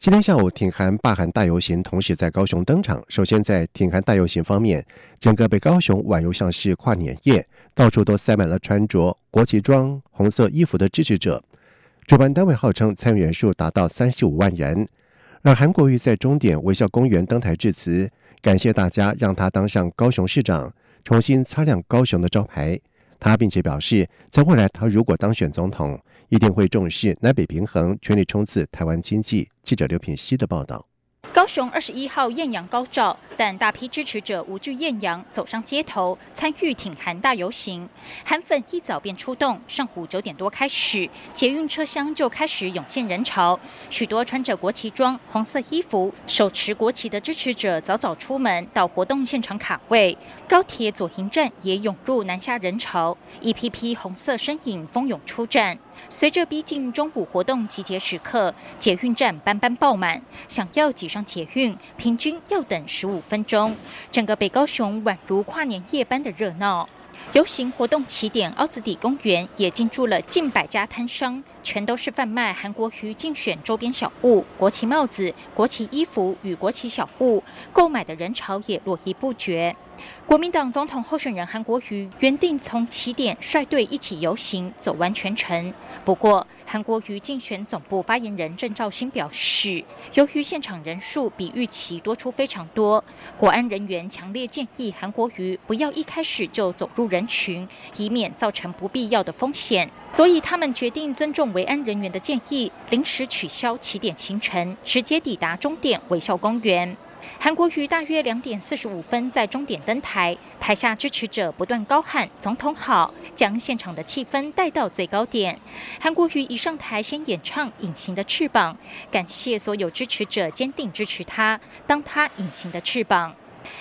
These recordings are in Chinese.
今天下午，挺韩罢韩大游行同时在高雄登场。首先，在挺韩大游行方面，整个北高雄宛如像是跨年夜，到处都塞满了穿着国旗装、红色衣服的支持者。主办单位号称参与人数达到三十五万人。而韩国瑜在终点微笑公园登台致辞，感谢大家让他当上高雄市长，重新擦亮高雄的招牌。他并且表示，在未来他如果当选总统。一定会重视南北平衡，全力冲刺台湾经济。记者刘品熙的报道。高雄二十一号艳阳高照，但大批支持者无惧艳阳，走上街头参与挺韩大游行。韩粉一早便出动，上午九点多开始，捷运车厢就开始涌现人潮。许多穿着国旗装、红色衣服、手持国旗的支持者早早出门到活动现场卡位。高铁左营站也涌入南下人潮，一批批红色身影蜂拥出站。随着逼近中午活动集结时刻，捷运站班班爆满，想要挤上捷运，平均要等十五分钟。整个北高雄宛如跨年夜般的热闹。游行活动起点凹子底公园也进驻了近百家摊商，全都是贩卖韩国瑜竞选周边小物、国旗帽子、国旗衣服与国旗小物，购买的人潮也络绎不绝。国民党总统候选人韩国瑜原定从起点率队一起游行，走完全程。不过，韩国瑜竞选总部发言人郑兆兴表示，由于现场人数比预期多出非常多，国安人员强烈建议韩国瑜不要一开始就走入人群，以免造成不必要的风险。所以，他们决定尊重维安人员的建议，临时取消起点行程，直接抵达终点微笑公园。韩国瑜大约两点四十五分在终点登台，台下支持者不断高喊“总统好”，将现场的气氛带到最高点。韩国瑜一上台，先演唱《隐形的翅膀》，感谢所有支持者坚定支持他，当他隐形的翅膀。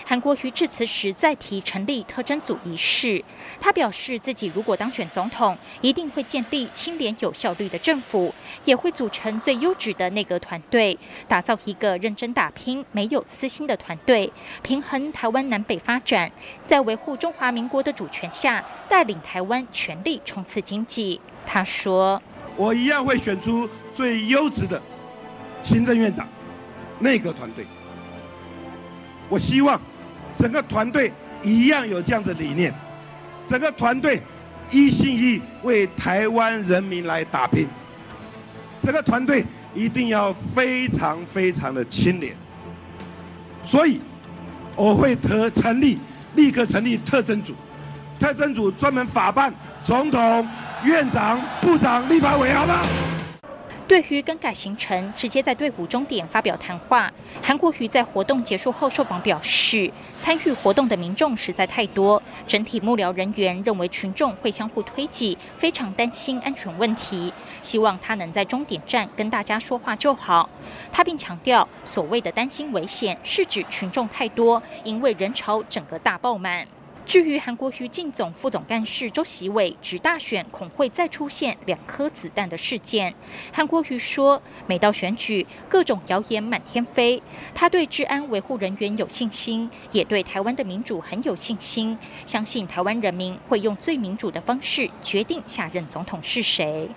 韩国瑜致辞时再提成立特征组一事，他表示自己如果当选总统，一定会建立清廉有效率的政府，也会组成最优质的内阁团队，打造一个认真打拼、没有私心的团队，平衡台湾南北发展，在维护中华民国的主权下，带领台湾全力冲刺经济。他说：“我一样会选出最优质的行政院长、内阁团队。我希望。”整个团队一样有这样子理念，整个团队一心一意为台湾人民来打拼。这个团队一定要非常非常的清廉，所以我会特成立，立刻成立特征组，特征组专门法办总统、院长、部长、立法委，好吗？对于更改行程，直接在队伍终点发表谈话。韩国瑜在活动结束后受访表示，参与活动的民众实在太多，整体幕僚人员认为群众会相互推挤，非常担心安全问题，希望他能在终点站跟大家说话就好。他并强调，所谓的担心危险，是指群众太多，因为人潮整个大爆满。至于韩国瑜进总副总干事周习伟指大选恐会再出现两颗子弹的事件，韩国瑜说，每到选举，各种谣言满天飞，他对治安维护人员有信心，也对台湾的民主很有信心，相信台湾人民会用最民主的方式决定下任总统是谁。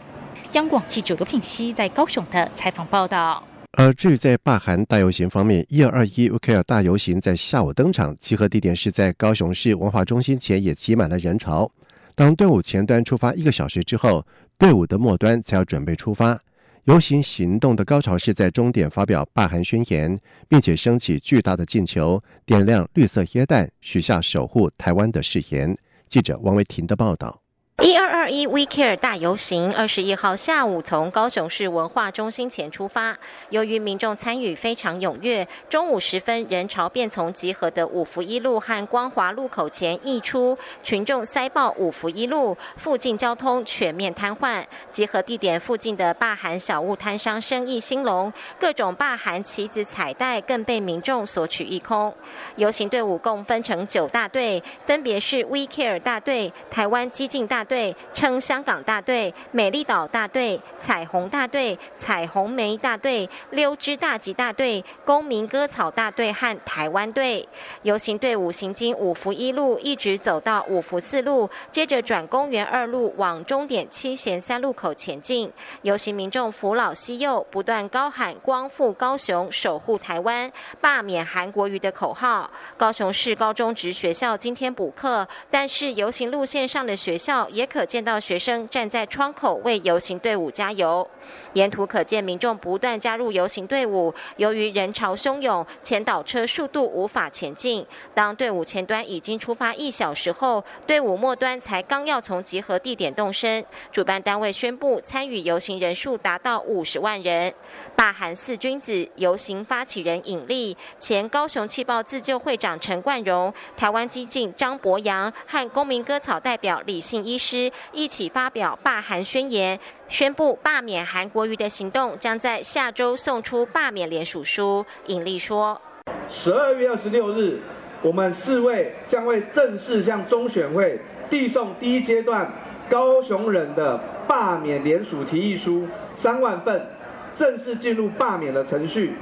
央广记者刘品熙在高雄的采访报道。而至于在罢韩大游行方面，一二二一 OKR 大游行在下午登场，集合地点是在高雄市文化中心前，也挤满了人潮。当队伍前端出发一个小时之后，队伍的末端才要准备出发。游行行动的高潮是在终点发表罢韩宣言，并且升起巨大的进球，点亮绿色椰弹，许下守护台湾的誓言。记者王维婷的报道。一二二。二一 We Care 大游行二十一号下午从高雄市文化中心前出发，由于民众参与非常踊跃，中午时分人潮便从集合的五福一路和光华路口前溢出，群众塞爆五福一路，附近交通全面瘫痪。集合地点附近的霸韩小物摊商生意兴隆，各种霸韩旗子彩带更被民众索取一空。游行队伍共分成九大队，分别是 We Care 大队、台湾激进大队。称香港大队、美丽岛大队、彩虹大队、彩虹梅大队、溜之大吉大队、公民割草大队和台湾队游行队伍行经五福一路，一直走到五福四路，接着转公园二路往终点七贤三路口前进。游行民众扶老携幼，不断高喊“光复高雄，守护台湾，罢免韩国瑜”的口号。高雄市高中职学校今天补课，但是游行路线上的学校也可。见到学生站在窗口为游行队伍加油。沿途可见民众不断加入游行队伍，由于人潮汹涌，前导车速度无法前进。当队伍前端已经出发一小时后，队伍末端才刚要从集合地点动身，主办单位宣布参与游行人数达到五十万人。罢韩四君子游行发起人尹力、前高雄气爆自救会长陈冠荣、台湾激进张博洋和公民割草代表李信医师一起发表罢韩宣言。宣布罢免韩国瑜的行动将在下周送出罢免联署书。尹力说：“十二月二十六日，我们四位将会正式向中选会递送第一阶段高雄人的罢免联署提议书三万份，正式进入罢免的程序。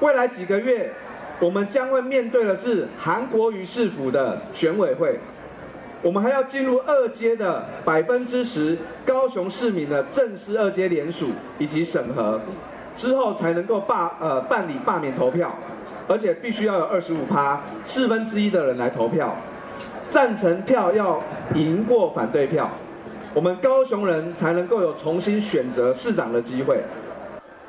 未来几个月，我们将会面对的是韩国瑜市府的选委会。”我们还要进入二阶的百分之十高雄市民的正式二阶联署以及审核，之后才能够罢呃办理罢免投票，而且必须要有二十五趴四分之一的人来投票，赞成票要赢过反对票，我们高雄人才能够有重新选择市长的机会。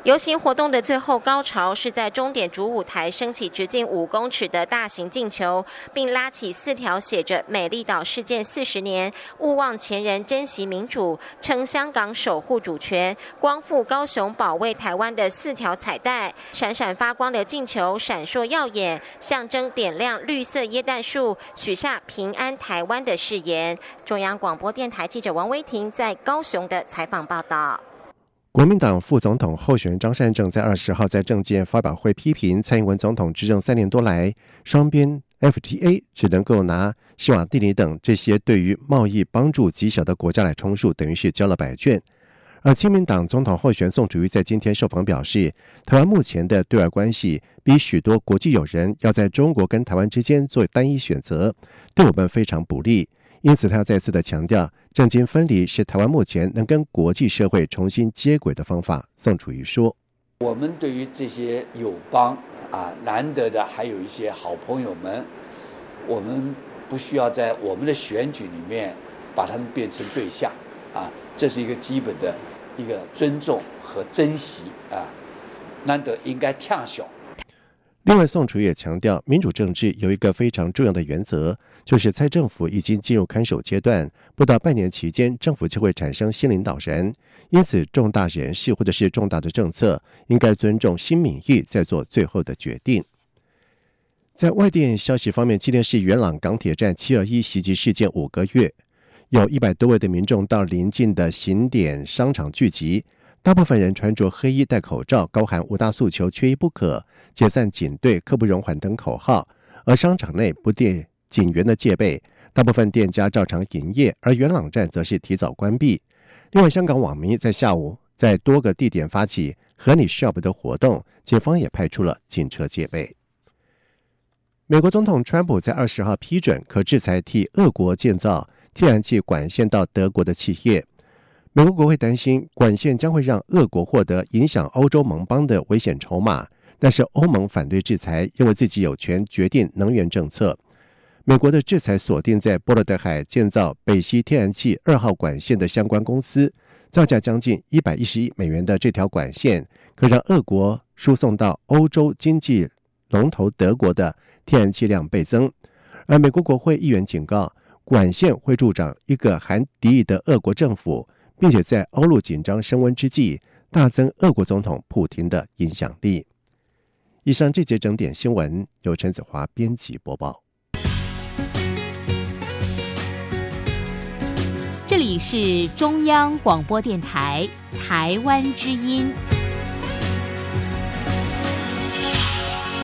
游行活动的最后高潮是在终点主舞台升起直径五公尺的大型进球，并拉起四条写着“美丽岛事件四十年，勿忘前人，珍惜民主，称香港守护主权，光复高雄，保卫台湾”的四条彩带。闪闪发光的进球闪烁耀眼，象征点亮绿色椰蛋树，许下平安台湾的誓言。中央广播电台记者王威婷在高雄的采访报道。国民党副总统候选人张善政在二十号在政见发表会批评蔡英文总统执政三年多来，双边 FTA 只能够拿西瓦蒂尼等这些对于贸易帮助极小的国家来充数，等于是交了白卷。而亲民党总统候选人宋楚瑜在今天受访表示，台湾目前的对外关系比许多国际友人要在中国跟台湾之间做单一选择，对我们非常不利。因此，他再次的强调，政经分离是台湾目前能跟国际社会重新接轨的方法。宋楚瑜说：“我们对于这些友邦啊，难得的还有一些好朋友们，我们不需要在我们的选举里面把他们变成对象啊，这是一个基本的一个尊重和珍惜啊，难得应该跳小。”另外，宋楚瑜也强调，民主政治有一个非常重要的原则。就是蔡政府已经进入看守阶段，不到半年期间，政府就会产生新领导人。因此，重大人事或者是重大的政策，应该尊重新民意，再做最后的决定。在外电消息方面，今天是元朗港铁站七二一袭击事件五个月，有一百多位的民众到邻近的行点商场聚集，大部分人穿着黑衣、戴口罩，高喊五大诉求缺一不可、解散警队、刻不容缓等口号，而商场内不电。警员的戒备，大部分店家照常营业，而元朗站则是提早关闭。另外，香港网民在下午在多个地点发起“和你 shop” 的活动，警方也派出了警车戒备。美国总统川普在二十号批准可制裁替俄国建造天然气管线到德国的企业。美国国会担心管线将会让俄国获得影响欧洲盟邦的危险筹码，但是欧盟反对制裁，因为自己有权决定能源政策。美国的制裁锁定在波罗的海建造北溪天然气二号管线的相关公司，造价将近一百一十亿美元的这条管线，可让俄国输送到欧洲经济龙头德国的天然气量倍增。而美国国会议员警告，管线会助长一个含敌意的俄国政府，并且在欧陆紧张升温之际，大增俄国总统普京的影响力。以上这节整点新闻由陈子华编辑播报。这里是中央广播电台台湾之音。